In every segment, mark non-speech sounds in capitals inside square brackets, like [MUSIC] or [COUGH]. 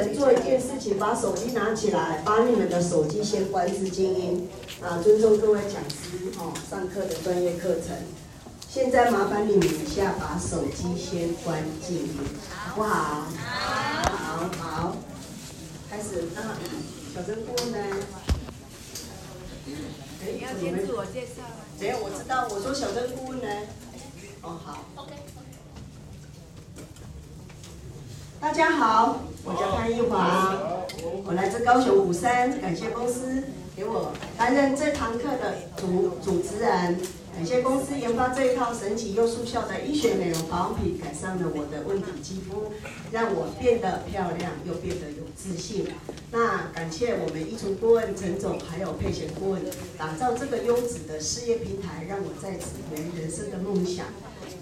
人做一件事情，把手机拿起来，把你们的手机先关至静音。啊，尊重各位讲师哦，上课的专业课程。现在麻烦你们一下，把手机先关静音，好不好？好，好，好，开始。那小珍顾问呢？你要先自我介绍。没有，我知道。我说小珍顾问呢？哦，好。OK。大家好，我叫潘一华，我来自高雄虎山，感谢公司给我担任这堂课的主主持人，感谢公司研发这一套神奇又速效的医学美容保养品，改善了我的问题肌肤，让我变得漂亮又变得有自信。那感谢我们依纯顾问陈总，还有沛贤顾问，打造这个优质的事业平台，让我在此圆人生的梦想。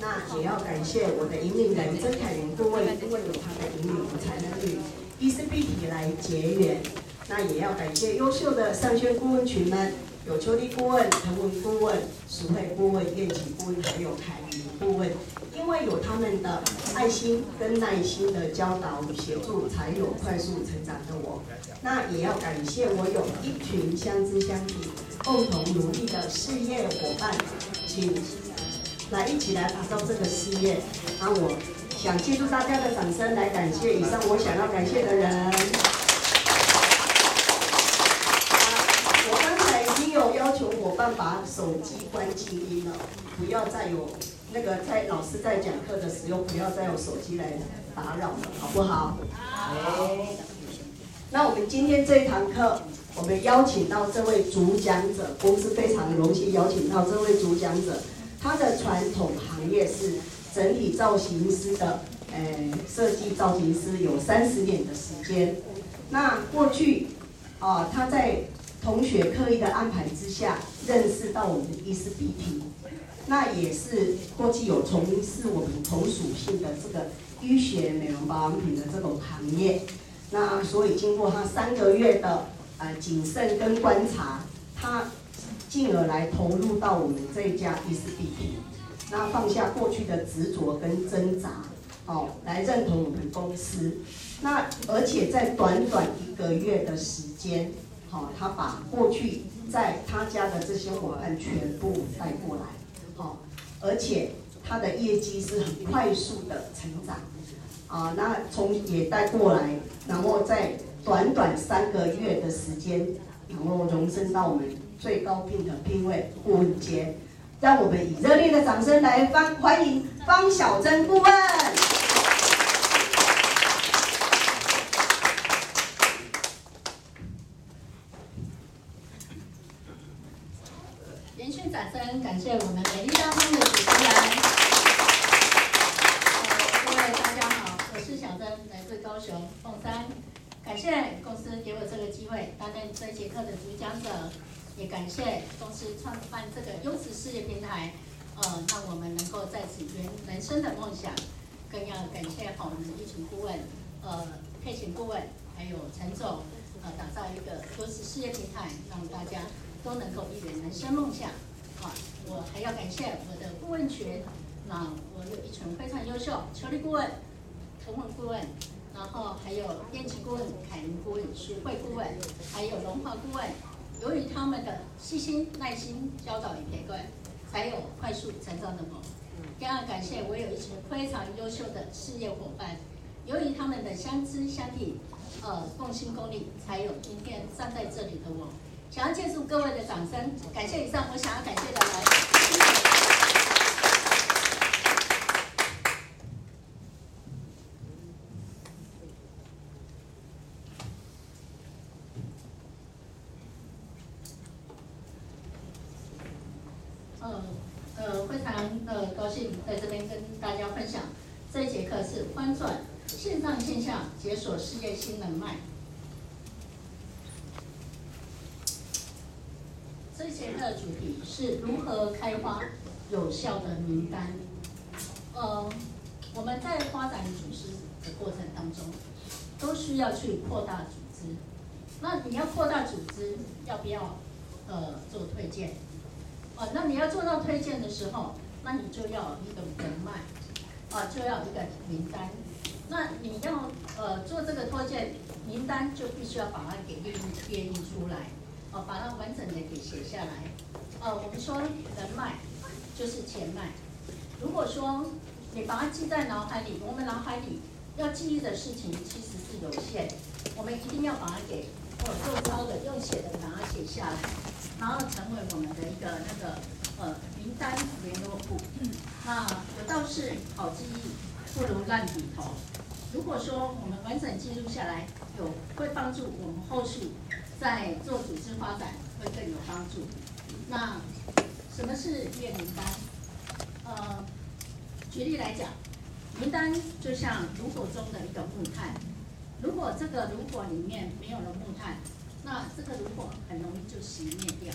那也要感谢我的引领人曾凯琳顾问，因为有他的引领，我才能与伊丝碧媞来结缘。那也要感谢优秀的上线顾问群们，有秋丽顾问、陈文顾问、淑慧顾问、燕琪顾问，还有凯琳顾问。因为有他们的爱心跟耐心的教导与协助，才有快速成长的我。那也要感谢我有一群相知相挺、共同努力的事业伙伴，请。来，一起来打造这个事业。那我想借助大家的掌声来感谢以上我想要感谢的人。我刚才已经有要求伙伴把手机关静音了，不要再有那个在老师在讲课的时候，不要再有手机来打扰了，好不好？好。那我们今天这一堂课，我们邀请到这位主讲者，公司非常荣幸邀请到这位主讲者。他的传统行业是整体造型师的，呃，设计造型师有三十年的时间。那过去，啊、他在同学刻意的安排之下，认识到我们的伊丝碧媞，那也是过去有从事我们同属性的这个医学美容保养品的这种行业。那所以经过他三个月的呃谨慎跟观察，他。进而来投入到我们这一家伊丝碧媞，那放下过去的执着跟挣扎，好，来认同我们公司。那而且在短短一个月的时间，好，他把过去在他家的这些伙伴全部带过来，好，而且他的业绩是很快速的成长，啊，那从也带过来，然后在短短三个月的时间，然后荣升到我们。最高聘的聘位顾问阶，让我们以热烈的掌声来欢欢迎方小珍顾问。连续掌声，感谢我们美丽大方的主持人。各位大家好，我是小珍，来自高雄凤山，感谢公司给我这个机会担任这节课的主讲者。也感谢公司创办这个优质事业平台，呃，让我们能够在此圆人生的梦想。更要感谢好我们的依纯顾问，呃，配型顾问，还有陈总，呃，打造一个优质事业平台，让大家都能够一圆人生梦想。啊，我还要感谢我的顾问群，那我有一群非常优秀，邱丽顾问、陈文顾问，然后还有燕琪顾问、凯琳顾问、徐慧顾问，还有龙华顾问。由于他们的细心、耐心教导与陪伴，才有快速成长的我。第二，感谢我有一群非常优秀的事业伙伴，由于他们的相知相挺，呃，共心共力，才有今天站在这里的我。想要借助各位的掌声，感谢以上我想要感谢的人。谢谢。在这边跟大家分享，这一节课是翻转线上线下解锁事业新人脉。这一节课的主题是如何开发有效的名单。呃，我们在发展组织的过程当中，都需要去扩大组织。那你要扩大组织，要不要呃做推荐？哦、呃，那你要做到推荐的时候。那你就要一个人脉，啊，就要一个名单，那你要呃做这个拖欠名单，就必须要把它给列印列印出来，哦，把它完整的给写下来。呃，我们说人脉就是钱脉。如果说你把它记在脑海里，我们脑海里要记忆的事情其实是有限，我们一定要把它给呃做抄的，用写的把它写下来，然后成为我们的一个那个呃名单联络簿。那有道是好记忆不如烂笔头。如果说我们完整记录下来，有会帮助我们后续在做组织发展会更有帮助。那什么是列名单？呃，举例来讲，名单就像炉火中的一个木炭，如果这个炉火里面没有了木炭，那这个炉火很容易就熄灭掉。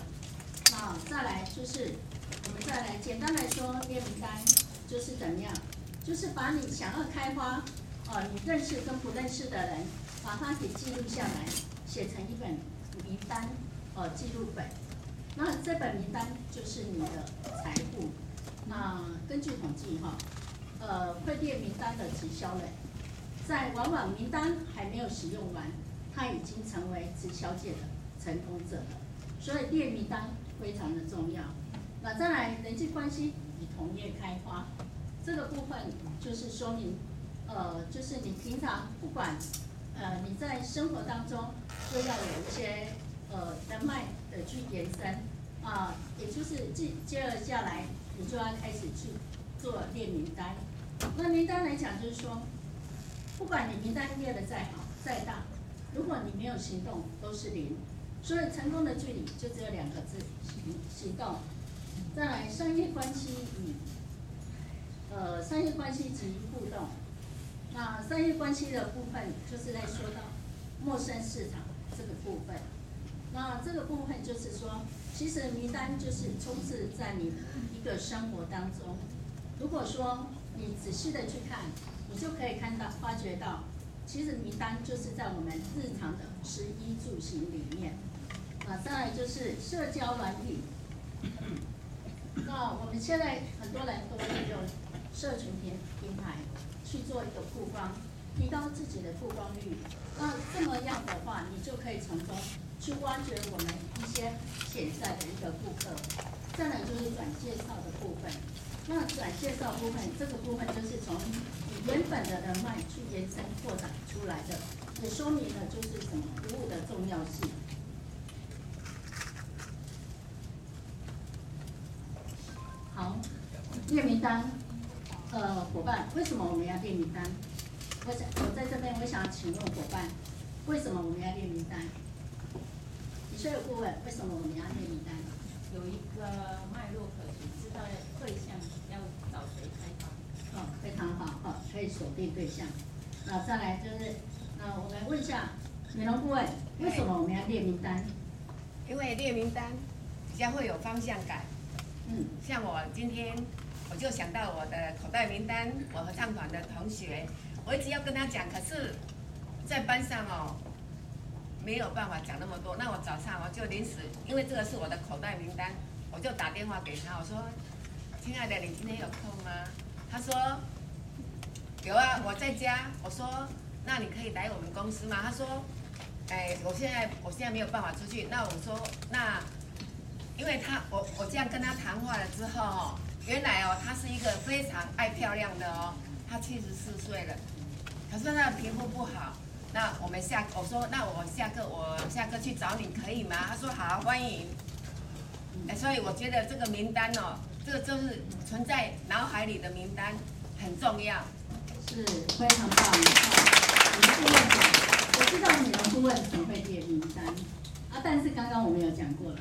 那再来就是，我们再来简单来说，列名单就是怎么样？就是把你想要开花。呃，你认识跟不认识的人，把它给记录下来，写成一本名单，呃，记录本。那这本名单就是你的财富。那根据统计哈，呃，会列名单的直销人，在往往名单还没有使用完，他已经成为直销界的成功者了。所以列名单非常的重要。那再来人际关系与同业开发，这个部分就是说明。呃，就是你平常不管，呃，你在生活当中就要有一些呃人脉的去延伸啊，也就是接接了下来，你就要开始去做列名单。那名单来讲，就是说，不管你名单列的再好再大，如果你没有行动，都是零。所以成功的距离就只有两个字：行行动。再来，商业关系与呃商业关系及互动。那商业关系的部分，就是在说到陌生市场这个部分。那这个部分就是说，其实名单就是充斥在你一个生活当中。如果说你仔细的去看，你就可以看到、发觉到，其实名单就是在我们日常的食衣住行里面。啊，再来就是社交软体。那我们现在很多人都利用社群平平台。去做一个曝光，提高自己的曝光率。那这么样的话，你就可以从中去挖掘我们一些潜在的一个顾客。再来就是转介绍的部分。那转介绍部分，这个部分就是从你原本的人脉去延伸扩展出来的，也说明了就是什么服务的重要性。好，列名单。呃，伙伴，为什么我们要列名单？我想，我在这边，我想请问伙伴，为什么我们要列名单？你是有顾问，为什么我们要列名单？有一个脉络可循，知道对象要找谁开发。哦，非常好，好，可以锁定对象。那再来就是，那我们问一下美容顾问，为什么我们要列名单？因为列名单比较会有方向感。嗯，像我今天。我就想到我的口袋名单，我合唱团的同学，我一直要跟他讲，可是，在班上哦，没有办法讲那么多。那我早上我就临时，因为这个是我的口袋名单，我就打电话给他，我说：“亲爱的，你今天有空吗？”他说：“有啊，我在家。”我说：“那你可以来我们公司吗？”他说：“哎，我现在我现在没有办法出去。”那我说：“那，因为他我我这样跟他谈话了之后。”原来哦，她是一个非常爱漂亮的哦，她七十四岁了，可是她的皮肤不好。那我们下我说，那我下课我下课去找你可以吗？她说好，欢迎。哎，所以我觉得这个名单哦，这个就是存在脑海里的名单很重要，是非常棒。好，你们顾问，我知道你们顾问怎么会列名单啊？但是刚刚我们有讲过了，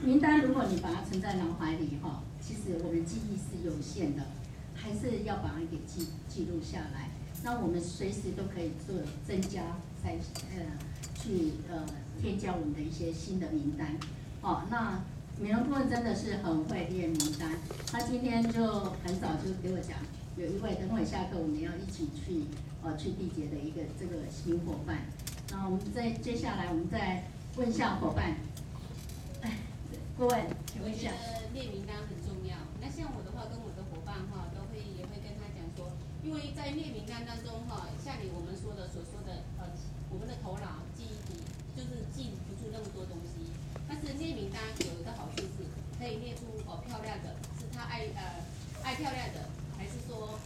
名单如果你把它存在脑海里哈。其实我们记忆是有限的，还是要把它给记记录下来。那我们随时都可以做增加，再呃去呃添加我们的一些新的名单。哦，那美容顾问真的是很会列名单。他今天就很早就给我讲，有一位等会下课我们要一起去呃去缔结的一个这个新伙伴。那我们再接下来我们再问一下伙伴，哎，顾问，请问一下。列名单很重要。那像我的话，跟我的伙伴的话，都会也会跟他讲说，因为在列名单当中哈，像你我们说的所说的呃，我们的头脑记忆体就是记不住那么多东西。但是列名单有一个好处是，可以列出哦漂亮的，是他爱呃爱漂亮的，还是说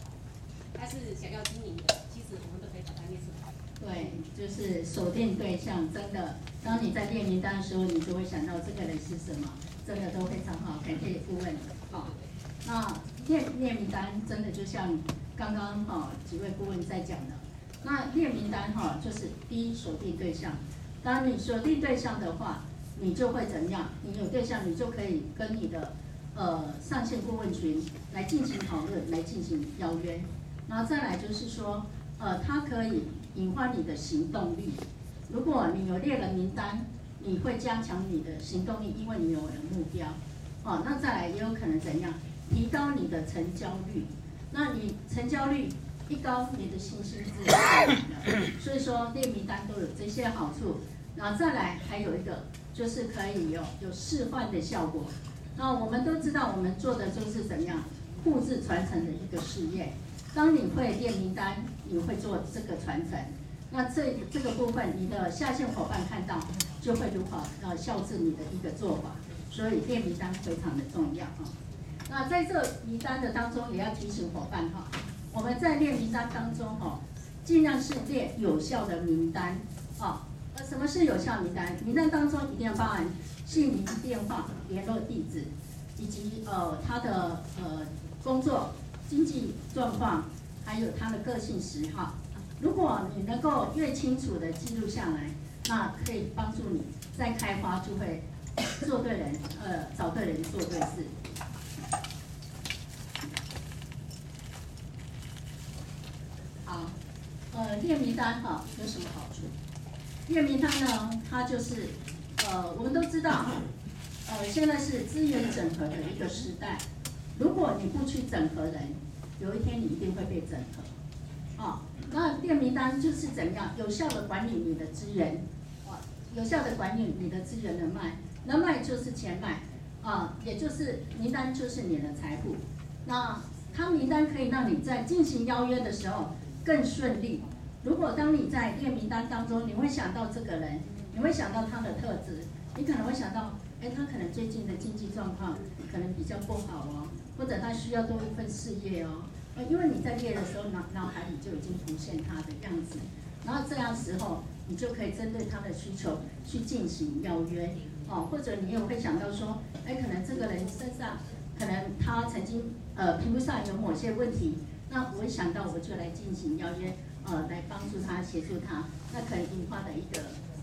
他是想要经营的，其实我们都可以把它列出来。对，就是锁定对象，真的，当你在列名单的时候，你就会想到这个人是什么，真的都非常好，感谢顾问。好，那列列名单真的就像刚刚哈几位顾问在讲的，那列名单哈就是第一锁定对象，当你锁定对象的话，你就会怎样？你有对象，你就可以跟你的呃上线顾问群来进行讨论，来进行邀约，然后再来就是说，呃，它可以。引发你的行动力。如果你有列了名单，你会加强你的行动力，因为你有了目标。哦，那再来也有可能怎样？提高你的成交率。那你成交率一高，你的信心自然就来了。所以说列名单都有这些好处。然后再来还有一个，就是可以有有示范的效果。那我们都知道，我们做的就是怎样复制传承的一个事业。当你会列名单，你会做这个传承，那这这个部分，你的下线伙伴看到就会如何呃效制你的一个做法，所以列名单非常的重要啊。那在这名单的当中，也要提醒伙伴哈，我们在列名单当中哈，尽量是列有效的名单啊。呃，什么是有效名单？名单当中一定要包含姓名、电话、联络地址，以及呃他的呃工作。经济状况，还有他的个性嗜好，如果你能够越清楚的记录下来，那可以帮助你再开花就会做对人，呃，找对人做对事。好，呃，列名单哈有什么好处？列名单呢，它就是，呃，我们都知道，呃，现在是资源整合的一个时代。如果你不去整合人，有一天你一定会被整合。哦，那列名单就是怎样有效的管理你的资源，哦，有效的管理你的资源人脉，人脉就是钱脉，啊，也就是名单就是你的财富。那他名单可以让你在进行邀约的时候更顺利。如果当你在列名单当中，你会想到这个人，你会想到他的特质，你可能会想到，哎，他可能最近的经济状况可能比较不好哦。或者他需要多一份事业哦，呃，因为你在列的时候，脑脑海里就已经浮现他的样子，然后这样时候，你就可以针对他的需求去进行邀约，哦，或者你也会想到说，哎，可能这个人身上，可能他曾经呃评估上有某些问题，那我想到我就来进行邀约，呃，来帮助他协助他，那可能引发的一个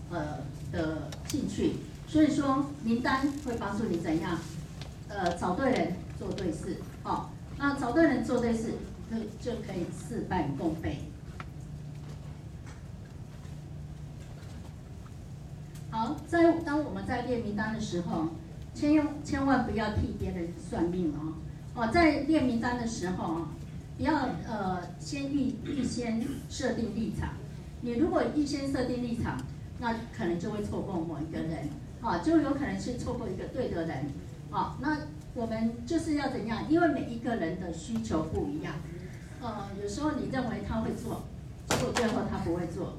呃的兴趣，所以说名单会帮助你怎样，呃，找对人。做对事，好，那找对人做对事，就就可以事半功倍。好，在当我们在列名单的时候，千千万不要替别人算命哦。哦，在列名单的时候啊，要呃先预预先设定立场。你如果预先设定立场，那可能就会错过某一个人，啊，就有可能是错过一个对的人，啊，那。我们就是要怎样？因为每一个人的需求不一样，呃，有时候你认为他会做，结果最后他不会做；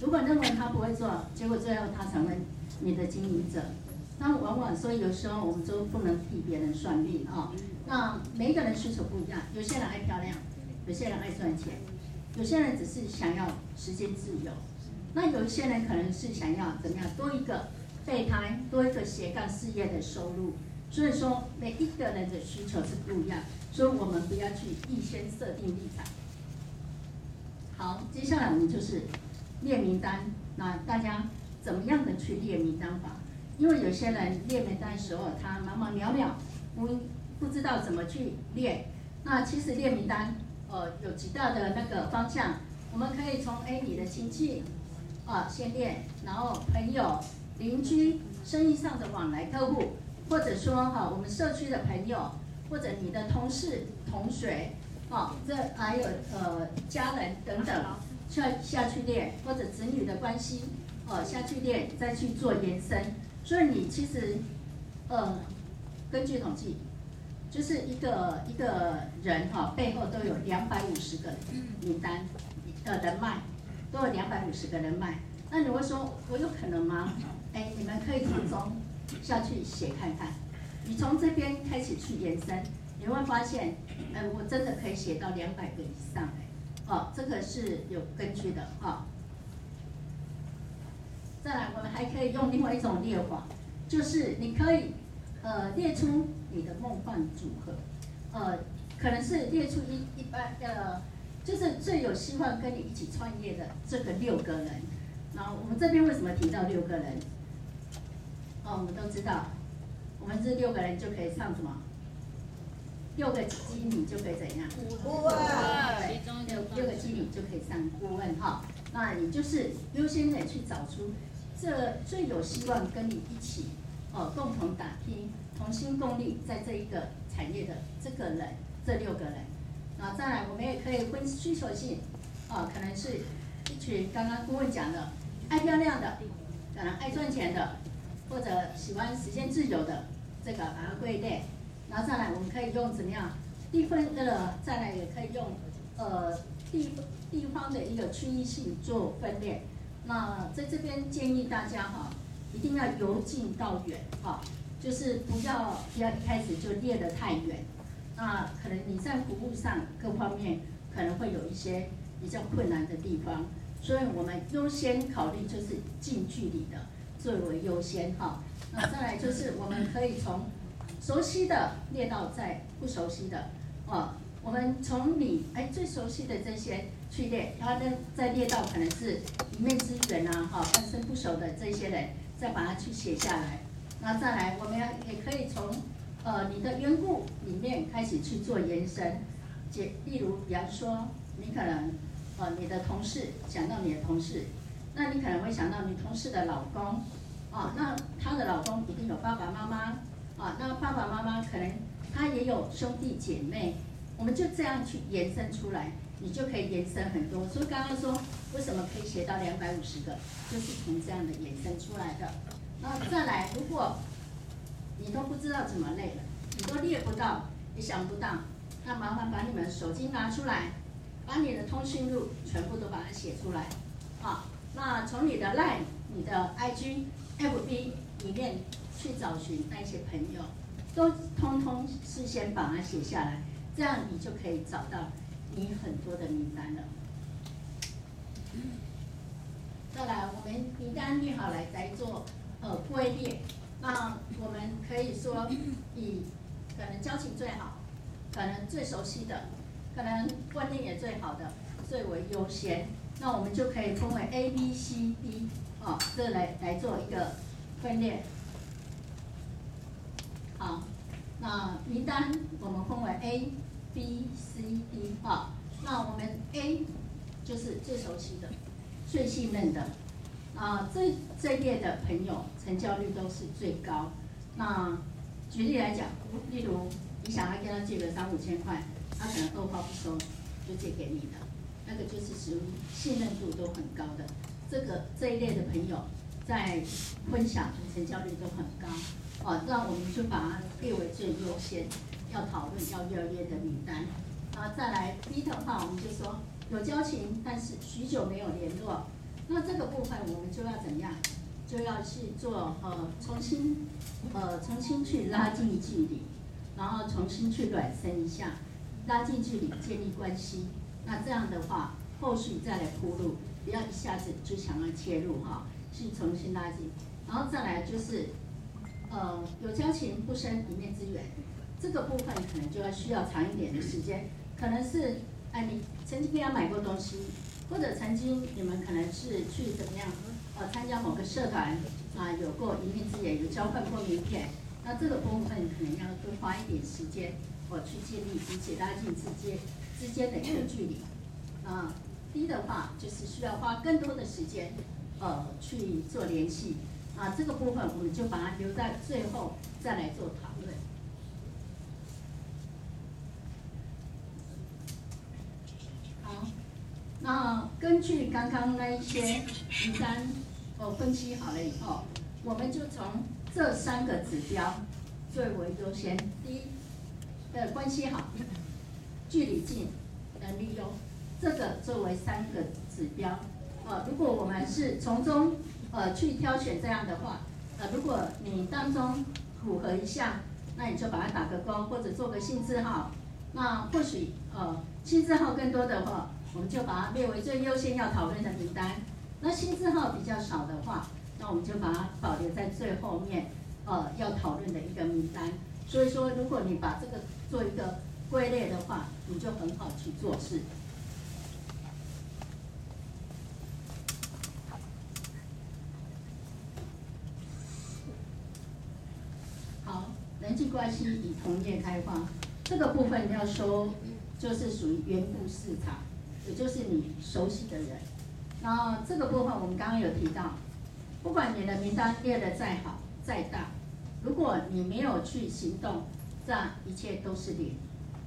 如果认为他不会做，结果最后他成为你的经营者。那往往所以有时候我们都不能替别人算命啊。那每一个人需求不一样，有些人爱漂亮，有些人爱赚钱，有些人只是想要时间自由，那有一些人可能是想要怎么样？多一个备胎，多一个斜杠事业的收入。所以说，每一个人的需求是不一样，所以我们不要去预先设定立场。好，接下来我们就是列名单。那大家怎么样的去列名单法？因为有些人列名单的时候，他忙忙了了，不不知道怎么去列。那其实列名单，呃，有几大的那个方向，我们可以从哎你的亲戚啊先列，然后朋友、邻居、生意上的往来客户。或者说哈，我们社区的朋友，或者你的同事、同学，啊，这还有呃家人等等，下下去列，或者子女的关系，哦下去列，再去做延伸。所以你其实，呃，根据统计，就是一个一个人哈、哦，背后都有两百五十个名单的人脉，都有两百五十个人脉。那你会说，我有可能吗？哎，你们可以从中下去写看看。你从这边开始去延伸，你会发现，嗯，我真的可以写到两百个以上哎。哦，这个是有根据的哈。哦再来，我们还可以用另外一种列法，就是你可以呃列出你的梦幻组合，呃，可能是列出一一般呃，就是最有希望跟你一起创业的这个六个人。那我们这边为什么提到六个人？哦，我们都知道，我们这六个人就可以上什么？六个经理就可以怎样？顾问。对，六六个经理就可以上顾问哈。那你就是优先的去找出。这最有希望跟你一起，哦，共同打拼，同心共力，在这一个产业的这个人，这六个人，那再来，我们也可以分需求性，啊，可能是一群刚刚顾问讲的，爱漂亮的，可能爱赚钱的，或者喜欢时间自由的，这个把它归类，然后再来，我们可以用怎么样地分呃，再来也可以用呃地地方的一个区域性做分类。那在这边建议大家哈，一定要由近到远哈，就是不要不要一开始就列得太远，那可能你在服务上各方面可能会有一些比较困难的地方，所以我们优先考虑就是近距离的最为优先哈。那再来就是我们可以从熟悉的列到在不熟悉的哦，我们从你哎最熟悉的这些。去列，然后呢，再列到可能是一面之缘啊，哈，半生不熟的这些人，再把它去写下来。那再来，我们要也可以从呃你的缘故里面开始去做延伸。解，例如，比方说，你可能呃你的同事想到你的同事，那你可能会想到你同事的老公，啊，那他的老公一定有爸爸妈妈，啊，那爸爸妈妈可能他也有兄弟姐妹，我们就这样去延伸出来。你就可以延伸很多，所以刚刚说为什么可以写到两百五十个，就是从这样的延伸出来的。啊再来，如果你都不知道怎么列了，你都列不到，也想不到，那麻烦把你们手机拿出来，把你的通讯录全部都把它写出来。好，那从你的 LINE、你的 IG、FB 里面去找寻那些朋友，都通通事先把它写下来，这样你就可以找到。你很多的名单了，再来，我们名单列好来再做呃归列。那我们可以说 [COUGHS] 以可能交情最好，可能最熟悉的，可能观念也最好的，最为优先。那我们就可以分为 A、B、C、D 哦，这来来做一个分列。好，那名单我们分为 A。B、C、D 啊，那我们 A 就是最熟悉的、最信任的啊，这这一列的朋友成交率都是最高。那举例来讲，例如你想要跟他借个三五千块，他可能二话不说就借给你的，那个就是属于信任度都很高的。这个这一类的朋友在分享成交率都很高哦，那我们就把它列为最优先。要讨论要邀约的名单，啊再来 B 的话，我们就说有交情，但是许久没有联络，那这个部分我们就要怎样？就要去做呃重新呃重新去拉近距离，然后重新去暖身一下，拉近距离建立关系。那这样的话，后续再来铺路，不要一下子就想要切入哈，去重新拉近。然后再来就是呃有交情不生一面之缘。这个部分可能就要需要长一点的时间，可能是哎，你曾经给他买过东西，或者曾经你们可能是去怎么样，呃，参加某个社团啊，有过一面之缘，有交换过名片，那这个部分可能要多花一点时间，我去建立彼此拉近之间之间的一个距离。啊，第一的话就是需要花更多的时间，呃，去做联系。啊，这个部分我们就把它留在最后再来做讨论。那根据刚刚那一些名单，我分析好了以后，我们就从这三个指标最为优先。第一，的关系好，[LAUGHS] 距离近，能力优，这个作为三个指标。呃，如果我们是从中呃去挑选这样的话，呃，如果你当中符合一项，那你就把它打个勾，或者做个星字号。那或许呃星字号更多的话，我们就把它列为最优先要讨论的名单。那新字号比较少的话，那我们就把它保留在最后面，呃，要讨论的一个名单。所以说，如果你把这个做一个归类的话，你就很好去做事。好，人际关系以同业开发这个部分要说，就是属于缘故市场，也就是你熟悉的人。然后这个部分我们刚刚有提到，不管你的名单列得再好再大，如果你没有去行动，这样一切都是零。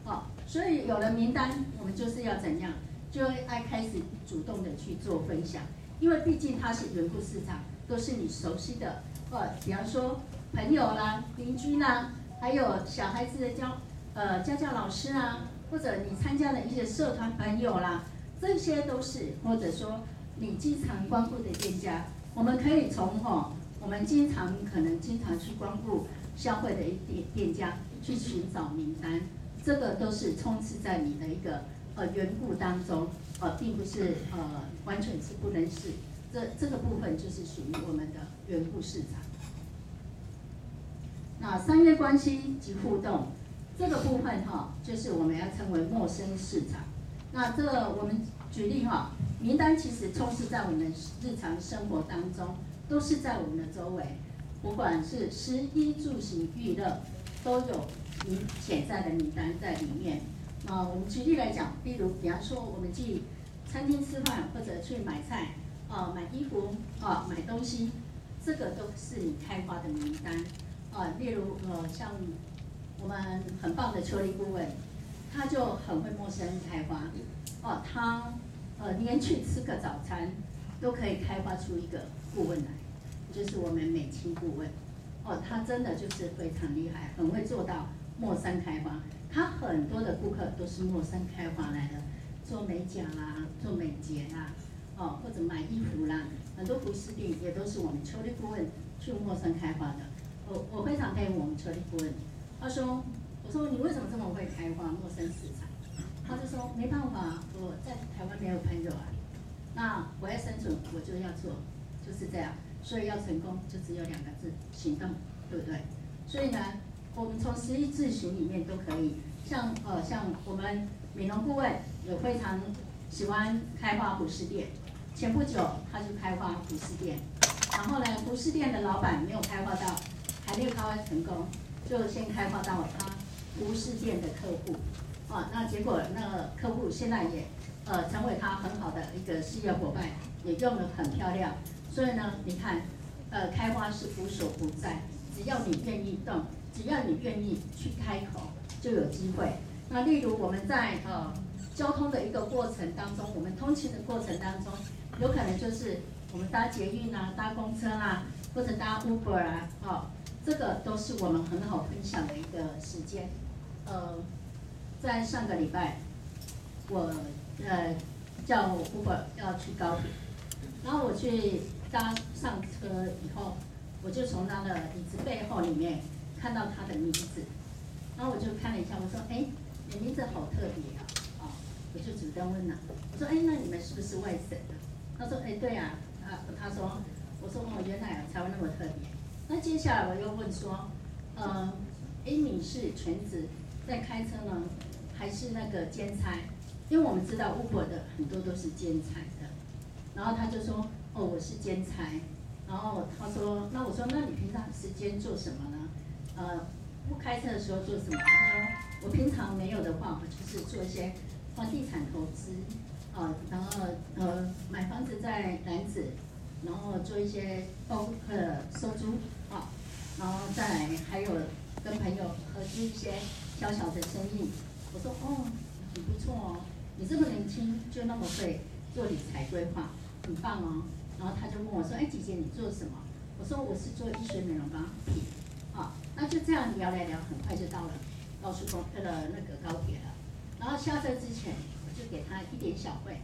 好，所以有了名单，我们就是要怎样，就爱开始主动的去做分享，因为毕竟它是缘故市场，都是你熟悉的，呃，比方说朋友啦、邻居啦，还有小孩子的教呃家教老师啊，或者你参加的一些社团朋友啦，这些都是，或者说。你经常光顾的店家，我们可以从哈，我们经常可能经常去光顾消费的一店店家去寻找名单，这个都是充斥在你的一个呃缘故当中，呃，并不是呃完全是不认识，这这个部分就是属于我们的缘故市场。那商业关系及互动这个部分哈，就是我们要称为陌生市场。那这我们举例哈。名单其实充斥在我们日常生活当中，都是在我们的周围，不管是食衣住行娱乐，都有你潜在的名单在里面。啊，我们举例来讲，例如，比方说我们去餐厅吃饭，或者去买菜，啊，买衣服，啊，买东西，这个都是你开发的名单。啊，例如，呃，像我们很棒的邱丽顾问，他就很会陌生开发，哦，他。呃，连去吃个早餐，都可以开发出一个顾问来，就是我们美青顾问。哦，他真的就是非常厉害，很会做到陌生开发。他很多的顾客都是陌生开发来的，做美甲啦，做美睫啦，哦，或者买衣服啦，很多服饰店也都是我们邱丽顾问去陌生开发的。我我非常佩服我们邱丽顾问。他说，我说你为什么这么会开发陌生市场？他就说没办法，我在台湾没有朋友啊，那我要生存，我就要做，就是这样。所以要成功，就只有两个字：行动，对不对？所以呢，我们从十一字行里面都可以，像呃像我们美容顾问有非常喜欢开发服饰店，前不久他就开发服饰店，然后呢，服饰店的老板没有开发到，还没有开发成功，就先开发到他无事件的客户。啊，那结果那个客户现在也，呃，成为他很好的一个事业伙伴，也用得很漂亮。所以呢，你看，呃，开花是无所不在，只要你愿意动，只要你愿意去开口，就有机会。那例如我们在呃交通的一个过程当中，我们通勤的过程当中，有可能就是我们搭捷运啊，搭公车啊，或者搭 Uber 啊，哦，这个都是我们很好分享的一个时间，呃。在上个礼拜，我呃叫 Uber 要去高铁，然后我去搭上车以后，我就从他的椅子背后里面看到他的名字，然后我就看了一下，我说：“哎，你名字好特别啊！”啊，我就主动问了，我说：“哎，那你们是不是外省的？”他说：“哎，对呀。”啊，他说：“我说哦，原来才会那么特别。”那接下来我又问说：“呃，哎，你是全职在开车呢？”还是那个兼差，因为我们知道 Uber 的很多都是兼差的，然后他就说，哦，我是兼差，然后他说，那我说，那你平常时间做什么呢？呃，不开车的时候做什么？他说，我平常没有的话，我就是做一些房地产投资，啊、呃，然后呃买房子在楠梓，然后做一些包呃收租，然后再来还有跟朋友合资一些小小的生意。我说哦，很不错哦，你这么年轻就那么会做理财规划，很棒哦。然后他就问我说，哎，姐姐你做什么？我说我是做医学美容保养品，啊，那就这样聊来聊，很快就到了高速公路的那个高铁了。然后下车之前，我就给他一点小费，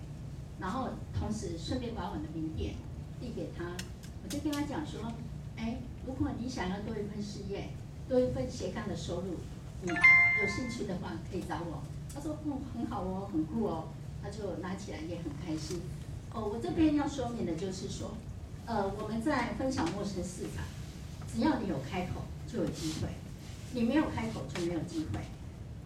然后同时顺便把我的名片递给他。我就跟他讲说，哎，如果你想要多一份事业，多一份斜杠的收入，你有兴趣的话可以找我。他说，嗯，很好哦，很酷哦。他就拿起来也很开心。哦，我这边要说明的就是说，呃，我们在分享陌生市场，只要你有开口就有机会，你没有开口就没有机会。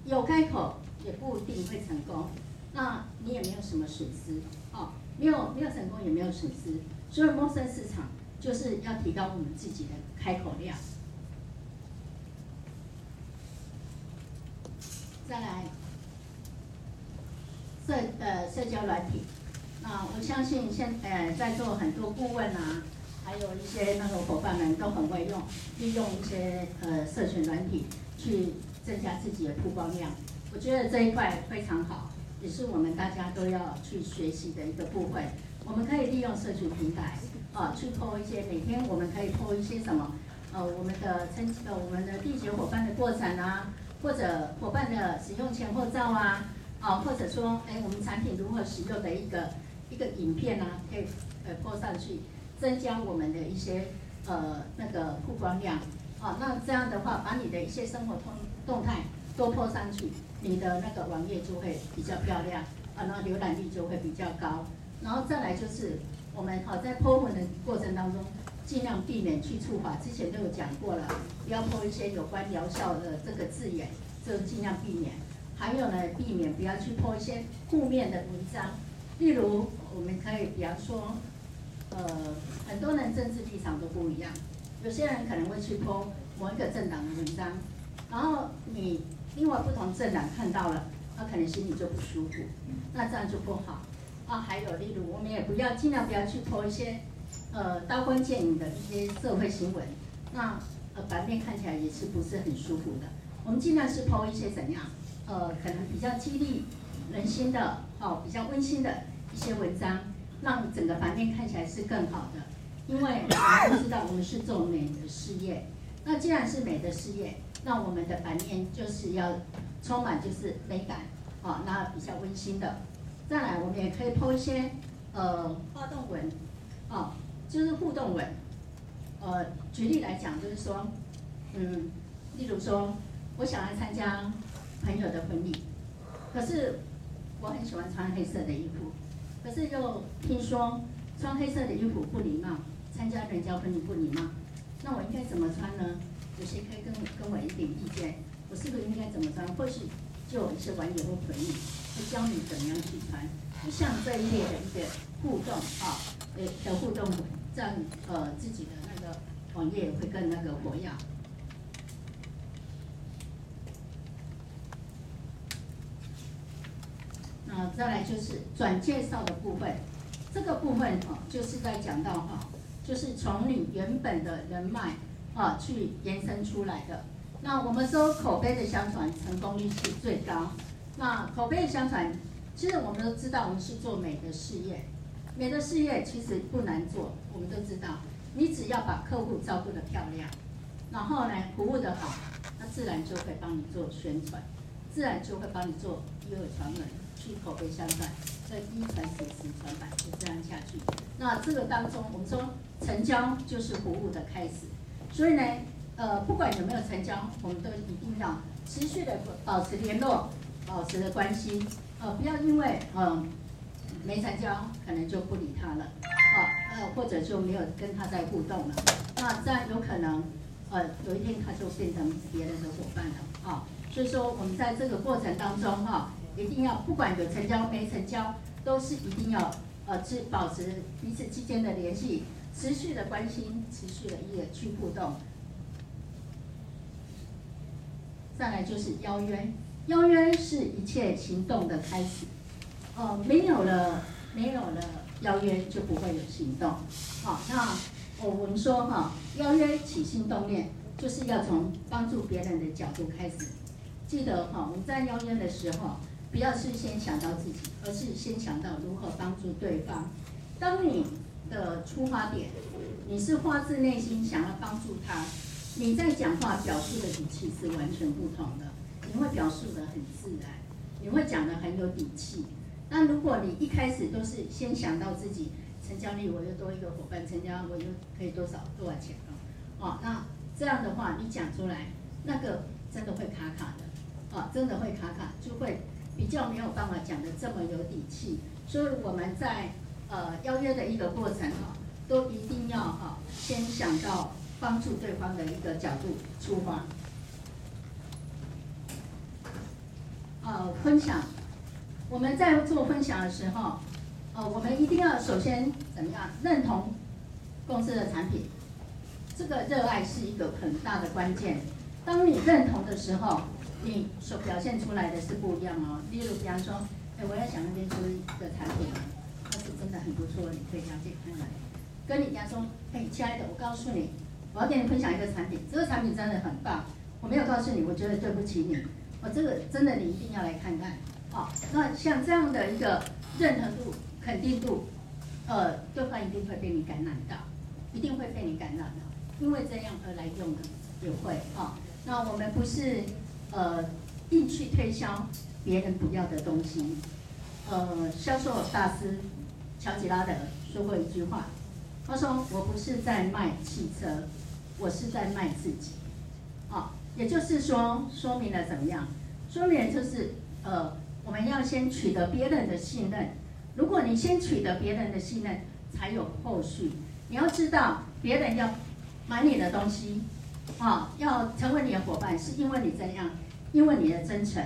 有开口也不一定会成功，那你也没有什么损失。哦，没有没有成功也没有损失。所以陌生市场就是要提高我们自己的开口量。再来。社呃社交软体，那我相信现呃在座很多顾问啊，还有一些那个伙伴们都很会用，利用一些呃社群软体去增加自己的曝光量。我觉得这一块非常好，也是我们大家都要去学习的一个部分。我们可以利用社群平台啊，去 po 一些每天我们可以 po 一些什么呃我们的成呃我们的缔结伙伴的过程啊，或者伙伴的使用前后照啊。啊，或者说，哎，我们产品如何使用的一个一个影片啊，可以呃播上去，增加我们的一些呃那个曝光量。啊，那这样的话，把你的一些生活动动态都播上去，你的那个网页就会比较漂亮，啊，然后浏览率就会比较高。然后再来就是我们好在 po 文的过程当中，尽量避免去触法，之前都有讲过了，不要 po 一些有关疗效的这个字眼，就尽量避免。还有呢，避免不要去 po 一些负面的文章，例如我们可以比方说，呃，很多人政治立场都不一样，有些人可能会去 po 某一个政党的文章，然后你另外不同政党看到了，他可能心里就不舒服，那这样就不好。啊，还有例如我们也不要尽量不要去剖一些呃刀光剑影的一些社会新闻，那呃版面看起来也是不是很舒服的。我们尽量是剖一些怎样？呃，可能比较激励人心的，哦，比较温馨的一些文章，让整个版面看起来是更好的。因为我们都知道我们是做美的事业，那既然是美的事业，那我们的版面就是要充满就是美感，哦，那比较温馨的。再来，我们也可以 po 一些呃互动文，哦，就是互动文。呃，举例来讲，就是说，嗯，例如说，我想来参加。朋友的婚礼，可是我很喜欢穿黑色的衣服，可是又听说穿黑色的衣服不礼貌，参加人家婚礼不礼貌，那我应该怎么穿呢？有谁可以跟跟我一点意见？我是不是应该怎么穿？或许就有一些网友或回应教你怎么样去穿，就像这一类的一个互动啊，呃的互动，这样呃自己的那个网页会更那个活跃。那，再来就是转介绍的部分，这个部分哈，就是在讲到哈，就是从你原本的人脉啊去延伸出来的。那我们说口碑的相传，成功率是最高。那口碑相传，其实我们都知道，我们是做美的事业，美的事业其实不难做，我们都知道，你只要把客户照顾得漂亮，然后呢服务得好，那自然就会帮你做宣传，自然就会帮你做以讹传闻。去口碑相传，这一传十，十传百，就这样下去。那这个当中，我们说成交就是服务的开始。所以呢，呃，不管有没有成交，我们都一定要持续的保持联络，保持的关系。呃，不要因为嗯、呃、没成交，可能就不理他了，啊，呃，或者就没有跟他在互动了。那这样有可能，呃，有一天他就变成别人的伙伴了，啊。所以说，我们在这个过程当中，哈。一定要不管有成交没成交，都是一定要呃，去保持彼此之间的联系，持续的关心，持续的一个去互动。再来就是邀约，邀约是一切行动的开始。哦、没有了，没有了邀约就不会有行动。好、哦，那我们说哈，邀约起心动念，就是要从帮助别人的角度开始。记得哈，我们在邀约的时候。不要是先想到自己，而是先想到如何帮助对方。当你的出发点，你是发自内心想要帮助他，你在讲话表述的语气是完全不同的。你会表述得很自然，你会讲得很有底气。那如果你一开始都是先想到自己成交率，我又多一个伙伴成交，我又可以多少多少钱哦，哦，那这样的话你讲出来，那个真的会卡卡的，哦，真的会卡卡，就会比较没有办法讲得这么有底气。所以我们在呃邀约的一个过程哈，都一定要哈先想到帮助对方的一个角度出发。呃，分享，我们在做分享的时候，呃，我们一定要首先怎么样认同公司的产品，这个热爱是一个很大的关键。当你认同的时候，你所表现出来的是不一样哦。例如，比方说，哎，我要想那边出一个产品，它是真的很不错，你可以了解看看。跟你讲说，哎，亲爱的，我告诉你，我要跟你分享一个产品，这个产品真的很棒。我没有告诉你，我觉得对不起你。我、哦、这个真的你一定要来看看，好、那像这样的一个认同度、肯定度，呃，对方一定会被你感染到，一定会被你感染到，因为这样而来用的也会啊、那我们不是呃硬去推销别人不要的东西，呃，销售大师乔吉拉德说过一句话，他说：“我不是在卖汽车，我是在卖自己。”啊。也就是说，说明了怎么样？说明了就是，呃，我们要先取得别人的信任。如果你先取得别人的信任，才有后续。你要知道，别人要买你的东西，啊，要成为你的伙伴，是因为你怎样？因为你的真诚，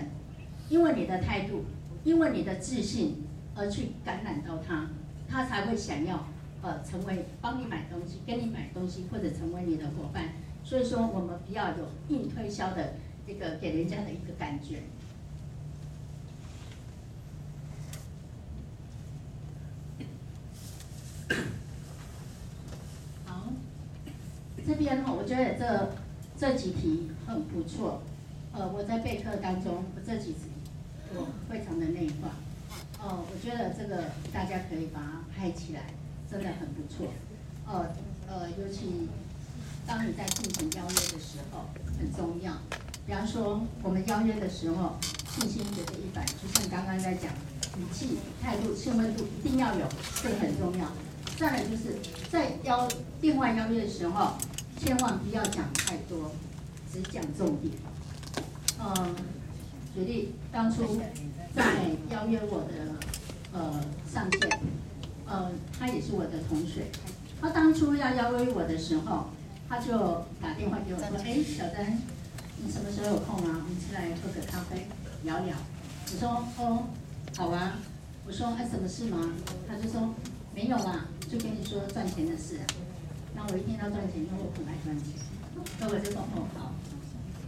因为你的态度，因为你的自信，而去感染到他，他才会想要，呃，成为帮你买东西，跟你买东西，或者成为你的伙伴。所以说，我们不要有硬推销的这个给人家的一个感觉。[COUGHS] 好，这边哈，我觉得这这几题很不错。呃，我在备课当中，我这几题我非常的内化。哦，我觉得这个大家可以把它拍起来，真的很不错。呃呃，尤其。当你在进行邀约的时候，很重要。比方说，我们邀约的时候，信心绝对一百，就像刚刚在讲，语气、态度、信任度一定要有，这个很重要。再来就是在邀电话邀约的时候，千万不要讲太多，只讲重点。嗯，举例当初在邀约我的呃上线，呃，他也是我的同学，他当初要邀约我的时候。他就打电话给我说：“哎，小丹，你什么时候有空啊？我们出来喝个咖啡，聊聊。”我说：“哦，好啊。”我说：“还什么事吗？”他就说：“没有啦，就跟你说赚钱的事啊。”那我一定要赚钱，因为我很爱赚钱，所以我就说：“哦，好。”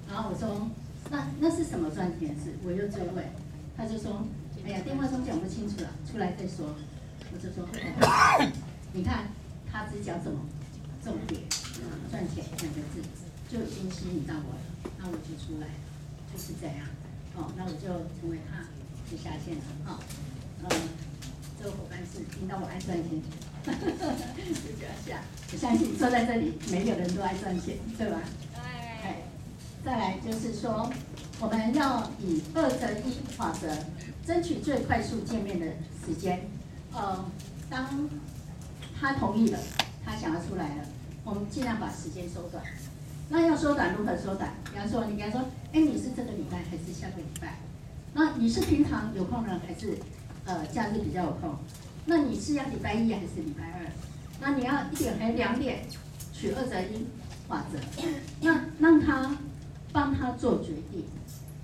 然后我说：“那那是什么赚钱的事？”我又追问，他就说：“哎呀，电话中讲不清楚了，出来再说。”我就说：“哦，你看他只讲什么重点。”赚钱两个字就已经吸引到我了，那我就出来了，就是这样。哦，那我就成为他，就下线了。哦，嗯，这个伙伴是听到我爱赚钱，[LAUGHS] 就这样下。我相信坐在这里，每个人都爱赚钱，对吧？对。再来就是说，我们要以二择一法则，争取最快速见面的时间。呃，当他同意了，他想要出来了。我们尽量把时间缩短。那要缩短，如何缩短？比方说，你跟他说：“哎，你是这个礼拜还是下个礼拜？那你是平常有空呢，还是呃假日比较有空？那你是要礼拜一还是礼拜二？那你要一点还是两点？取二择一法则。那让他帮他做决定，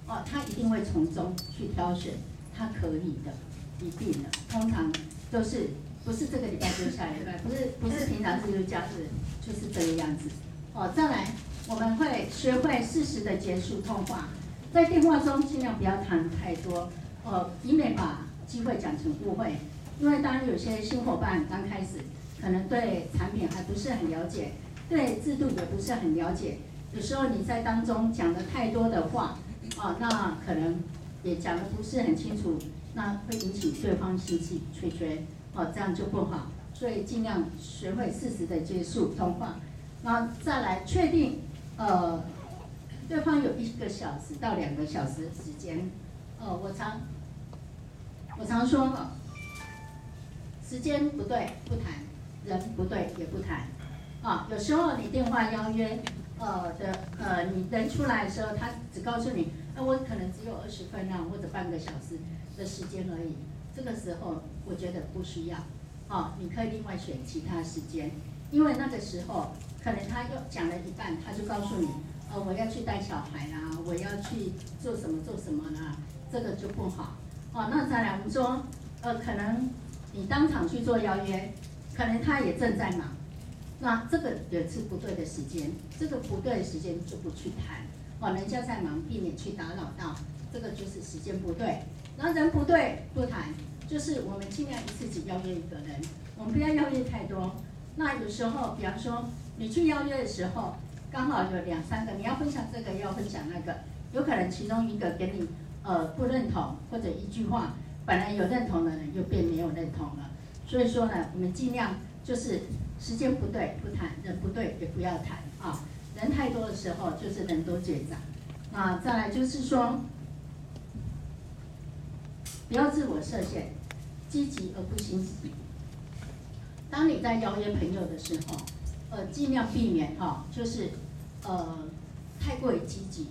哦，他一定会从中去挑选他可以的，一定的。通常都是。不是这个礼拜就是下礼拜，不是不是平常就是假日，就是这个样子。哦，再来，我们会学会适时的结束通话，在电话中尽量不要谈太多，哦，以免把机会讲成误会。因为当然有些新伙伴刚开始，可能对产品还不是很了解，对制度也不是很了解，有时候你在当中讲的太多的话，哦，那可能也讲得不是很清楚，那会引起对方心气缺缺。哦，这样就不好，所以尽量学会适时的结束通话，然后再来确定，呃，对方有一个小时到两个小时时间，呃，我常我常说了，时间不对不谈，人不对也不谈，啊，有时候你电话邀约，呃的呃，你人出来的时候，他只告诉你，那、呃、我可能只有二十分钟或者半个小时的时间而已，这个时候我觉得不需要，哦，你可以另外选其他时间，因为那个时候可能他又讲了一半，他就告诉你。呃，我要去带小孩啦，我要去做什么做什么啦，这个就不好。哦，那再来我们说，呃，可能你当场去做邀约，可能他也正在忙，那这个也是不对的时间，这个不对的时间就不去谈。哦，人家在忙，避免去打扰到，这个就是时间不对。然后人不对不谈，就是我们尽量一次只邀约一个人，我们不要邀约太多。那有时候，比方说你去邀约的时候。刚好有两三个，你要分享这个，要分享那个，有可能其中一个给你呃不认同，或者一句话本来有认同的人又变没有认同了。所以说呢，我们尽量就是时间不对不谈，人不对也不要谈啊。人太多的时候就是人多嘴杂。那再来就是说，不要自我设限，积极而不心急。当你在邀约朋友的时候。呃，尽量避免哈，就是呃太过于积极。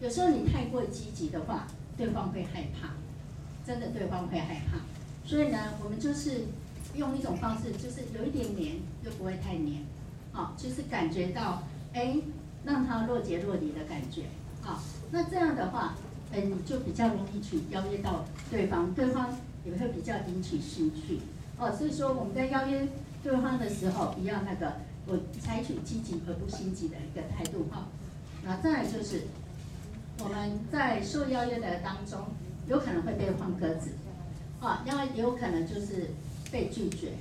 有时候你太过于积极的话，对方会害怕，真的对方会害怕。所以呢，我们就是用一种方式，就是有一点黏，又不会太黏，啊，就是感觉到哎，让他若即若离的感觉，啊，那这样的话，嗯，就比较容易去邀约到对方，对方也会比较引起兴趣。哦，所以说我们在邀约对方的时候，一样那个。我采取积极而不心急的一个态度哈，那再来就是我们在受邀约的当中，有可能会被放鸽子，啊，因为也有可能就是被拒绝，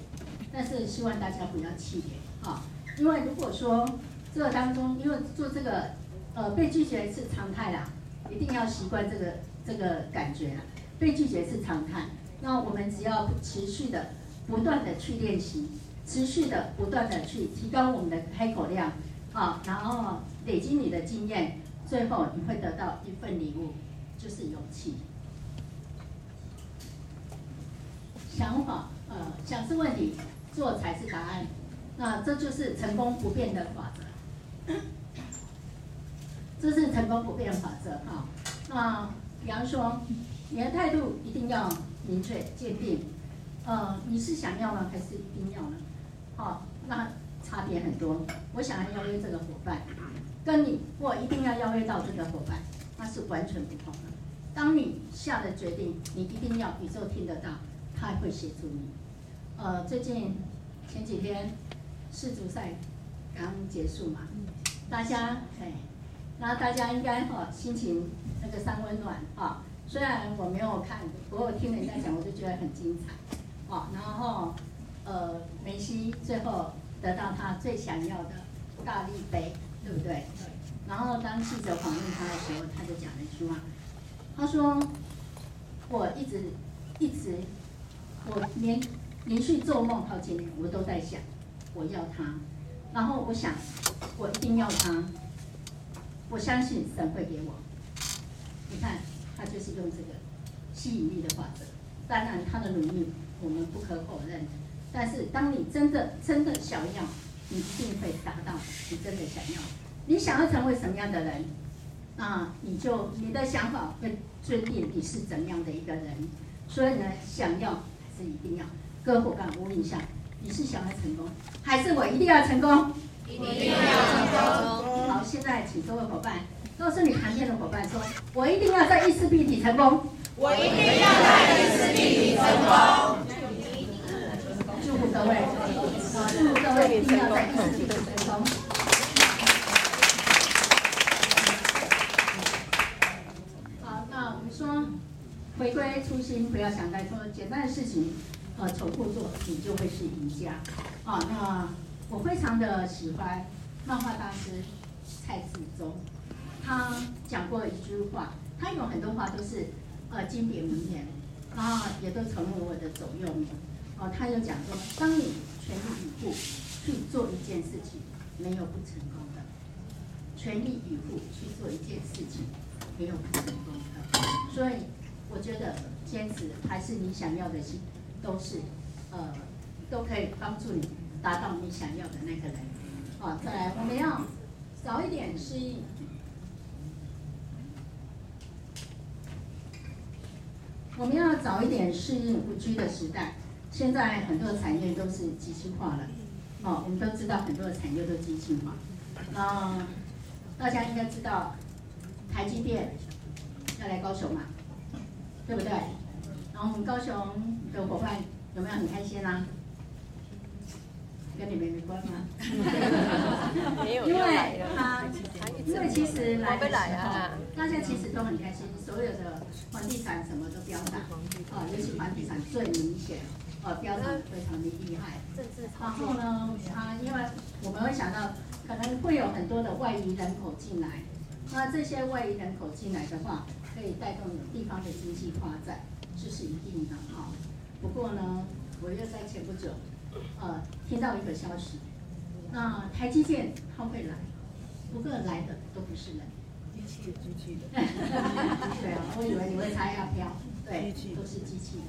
但是希望大家不要气馁哈，因为如果说这个当中，因为做这个呃被拒绝是常态啦，一定要习惯这个这个感觉啦，被拒绝是常态，那我们只要持续的不断的去练习。持续的、不断的去提高我们的开口量，啊，然后累积你的经验，最后你会得到一份礼物，就是勇气。想法，呃，想是问题，做才是答案。那这就是成功不变的法则。[COUGHS] 这是成功不变法则啊。那比方说，你的态度一定要明确、界定。呃，你是想要呢，还是一定要呢？哦，那差别很多。我想要邀约这个伙伴，跟你我一定要邀约到这个伙伴，那是完全不同的。当你下的决定，你一定要宇宙听得到，他会协助你。呃，最近前几天世足赛刚结束嘛，大家哎，那大家应该哈、心情那个三温暖啊、虽然我没有看，不过我听人家讲，我就觉得很精彩。哦，然后。呃，梅西最后得到他最想要的大力杯，对不对？对。然后当记者访问他的时候，他就讲了一句话，他说：“我一直一直，我连连续做梦好几年，我都在想，我要他。然后我想，我一定要他。我相信神会给我。你看，他就是用这个吸引力的法则。当然，他的努力我们不可否认。”但是，当你真的真的想要，你一定会达到你真的想要。你想要成为什么样的人，那你就你的想法会决定你是怎样的一个人。所以呢，想要还是一定要。各位伙伴，我问一下，你是想要成功，还是我一定要成功？一定要成功。好，现在请各位伙伴，若是你旁边的伙伴说，我一定要在意识必体成功。我一定要在意识必体成功。祝各位，啊，祝各位一定要在意识必体成功。好，那我们说，回归初心，不要想太多，简单的事情，呃，重复做，你就会是赢家。啊，那我非常的喜欢漫画大师蔡志忠，他讲过一句话，他有很多话都是呃经典名言，啊，也都成为我的座右铭。哦，他又讲说，当你全力以赴去做一件事情，没有不成功的。全力以赴去做一件事情，没有不成功的。所以我觉得坚持还是你想要的心，都是呃都可以帮助你达到你想要的那个人。好，再来我们要早一点适应。我们要早一点适应五 G 的时代。现在很多产业都是机器化了，哦，我们都知道很多的产业都机器化。啊，大家应该知道，台积电要来高雄嘛，对不对？然后我们高雄的伙伴有没有很开心啊？跟你们没关吗？没有，因为他，因为其实来的时候，大家其实都很开心，所有的房地产什么都飙涨，啊，尤其房地产最明显，啊，飙涨非常的厉害。然后呢，啊，因为我们会想到可能会有很多的外移人口进来，那这些外移人口进来的话，可以带动地方的经济发展，这是一定的哈。不过呢，我又在前不久。呃，听到一个消息，那台积电它会来，不过来的都不是人，机器的机器的。[LAUGHS] 对啊，我以为你会猜要飘，对，都是机器人，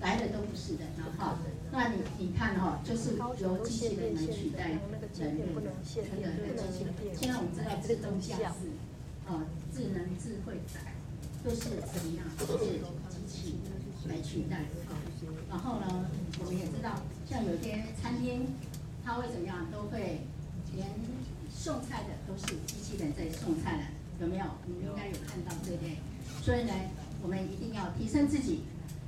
来的都不是人，然后，那你你看哈，就是由机器人来取代人类，真的，机器人。现在我们知道自动驾驶，呃，智能智慧载，都是怎么样？都是机器来取代。然后呢，我们也知道，像有些餐厅，他会怎么样，都会连送菜的都是机器人在送菜了，有没有？你们应该有看到，对不对？所以呢，我们一定要提升自己，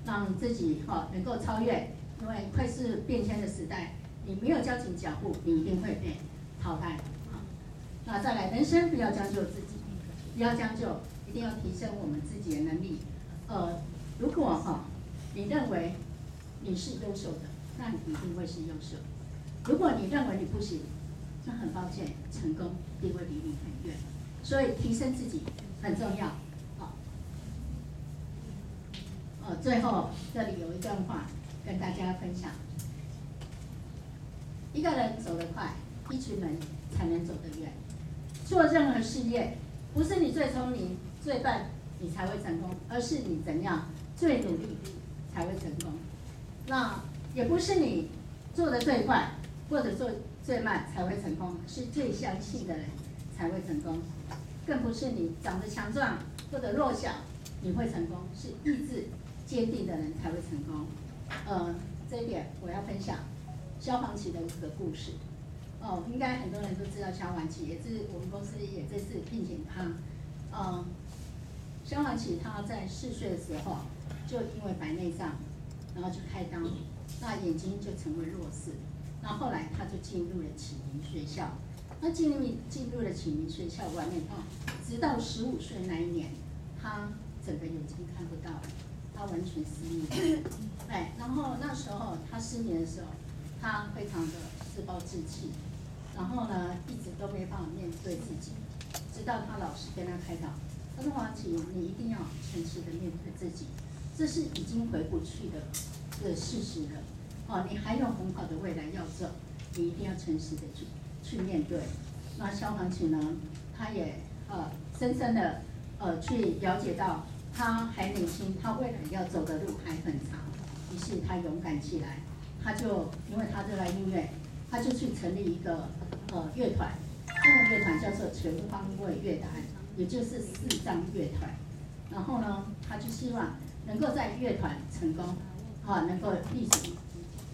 让自己哈能够超越，因为快速变迁的时代，你没有交紧脚步，你一定会被淘汰。那再来，人生不要将就自己，不要将就，一定要提升我们自己的能力。呃，如果哈，你认为。你是优秀的，那你一定会是优秀。如果你认为你不行，那很抱歉，成功一定会离你很远。所以提升自己很重要。好，哦，最后这里有一段话跟大家分享：一个人走得快，一群人才能走得远。做任何事业，不是你最聪明、最笨，你才会成功，而是你怎样最努力才会成功。那也不是你做的最快或者做最慢才会成功，是最相信的人才会成功，更不是你长得强壮或者弱小你会成功，是意志坚定的人才会成功。呃，这一点我要分享萧煌奇的一个故事。哦，应该很多人都知道萧煌奇，也是我们公司也这次聘请他。嗯、呃，萧煌奇他在四岁的时候就因为白内障。然后就开刀，那眼睛就成为弱视。那后，后来他就进入了启明学校。那进入进入了启明学校完了以后，直到十五岁那一年，他整个眼睛看不到了，他完全失明。哎，然后那时候他失明的时候，他非常的自暴自弃，然后呢，一直都没办法面对自己。直到他老师跟他开导，他说：“煌奇，你一定要诚实的面对自己。”这是已经回不去的的事实了，哦，你还有很好的未来要走，你一定要诚实的去去面对。那萧煌奇呢，他也呃深深的呃去了解到，他还年轻，他未来要走的路还很长，于是他勇敢起来，他就因为他热爱音乐，他就去成立一个呃乐团，那个乐团叫做全方位乐团，也就是四张乐团，然后呢，他就希望。能够在乐团成功，啊，能够立足，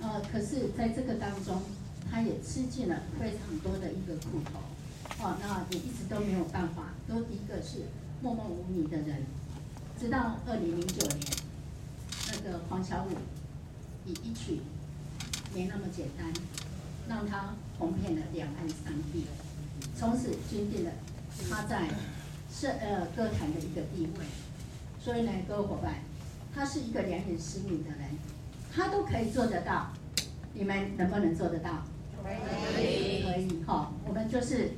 呃，可是在这个当中，他也吃尽了非常多的一个苦头，啊，那也一直都没有办法，都一个是默默无名的人，直到二零零九年，那个黄小琥以一曲没那么简单，让他红遍了两岸三地，从此奠定了他在社呃歌坛的一个地位，所以呢，各位伙伴。他是一个两眼失明的人，他都可以做得到，你们能不能做得到？可以，可以哈。我们就是，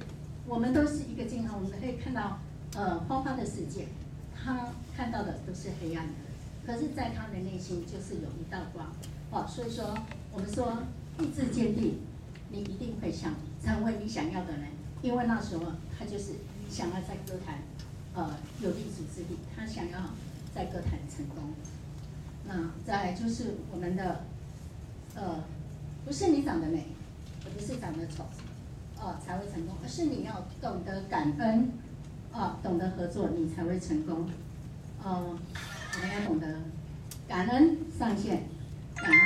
我们都是一个镜头，我们可以看到，呃，花花的世界，他看到的都是黑暗的，可是，在他的内心就是有一道光，哦，所以说，我们说意志坚定，你一定会想成为你想要的人，因为那时候他就是想要在歌坛，呃，有立足之地，他想要在歌坛成功。那再就是我们的，呃，不是你长得美，也不是长得丑，哦、才会成功，而是你要懂得感恩，啊、呃，懂得合作，你才会成功。呃，我们要懂得感恩上线，感恩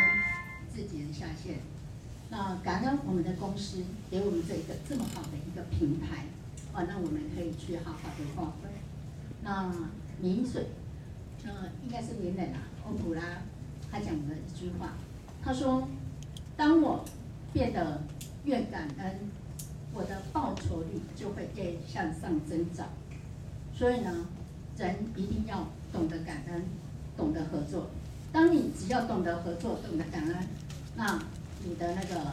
自己的下线。那感恩我们的公司给我们这一个这么好的一个平台，啊，那我们可以去好好的发挥。那名嘴，呃，应该是名人啊，欧普拉，他讲的一句话，他说：“当我变得越感恩，我的报酬率就会越向上增长。”所以呢。人一定要懂得感恩，懂得合作。当你只要懂得合作，懂得感恩，那你的那个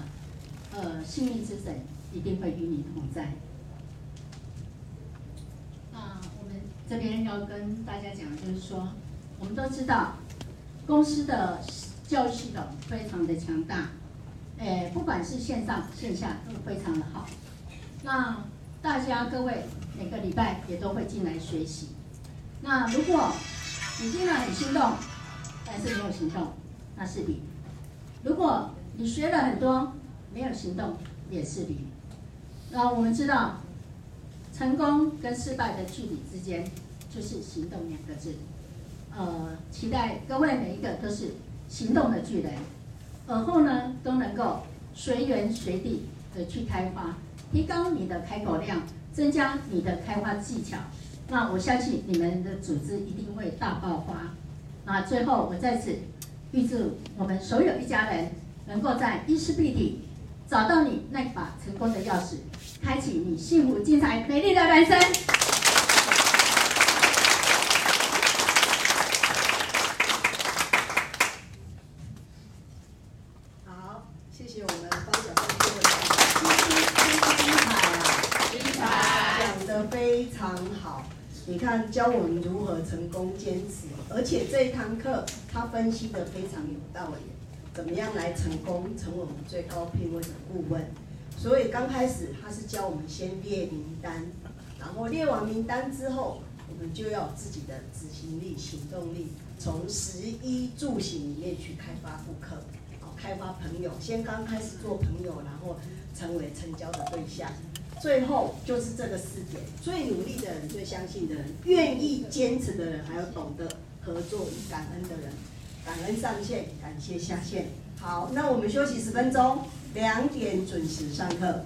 呃幸运之神一定会与你同在。那我们这边要跟大家讲，就是说，我们都知道公司的教育系统非常的强大，诶，不管是线上线下都非常的好。那大家各位每个礼拜也都会进来学习。那如果你听了很心动，但是没有行动，那是零。如果你学了很多，没有行动，也是零。那我们知道，成功跟失败的距离之间，就是行动两个字。呃，期待各位每一个都是行动的巨人，而后呢都能够随缘随地的去开花，提高你的开口量，增加你的开花技巧。那我相信你们的组织一定会大爆发。那最后，我在此预祝我们所有一家人能够在伊丝碧媞找到你那把成功的钥匙，开启你幸福、精彩、美丽的人生。好，谢谢我们方小姐给我的精彩啊，精彩，讲得非常好。你看，教我们如何成功坚持，而且这一堂课他分析的非常有道理，怎么样来成功，成为我们最高聘位的顾问。所以刚开始他是教我们先列名单，然后列完名单之后，我们就要有自己的执行力、行动力，从食衣住行里面去开发顾客，好，开发朋友。先刚开始做朋友，然后成为成交的对象。最后就是这个四点：最努力的人、最相信的人、愿意坚持的人，还有懂得合作与感恩的人。感恩上线，感谢下线。好，那我们休息十分钟，两点准时上课。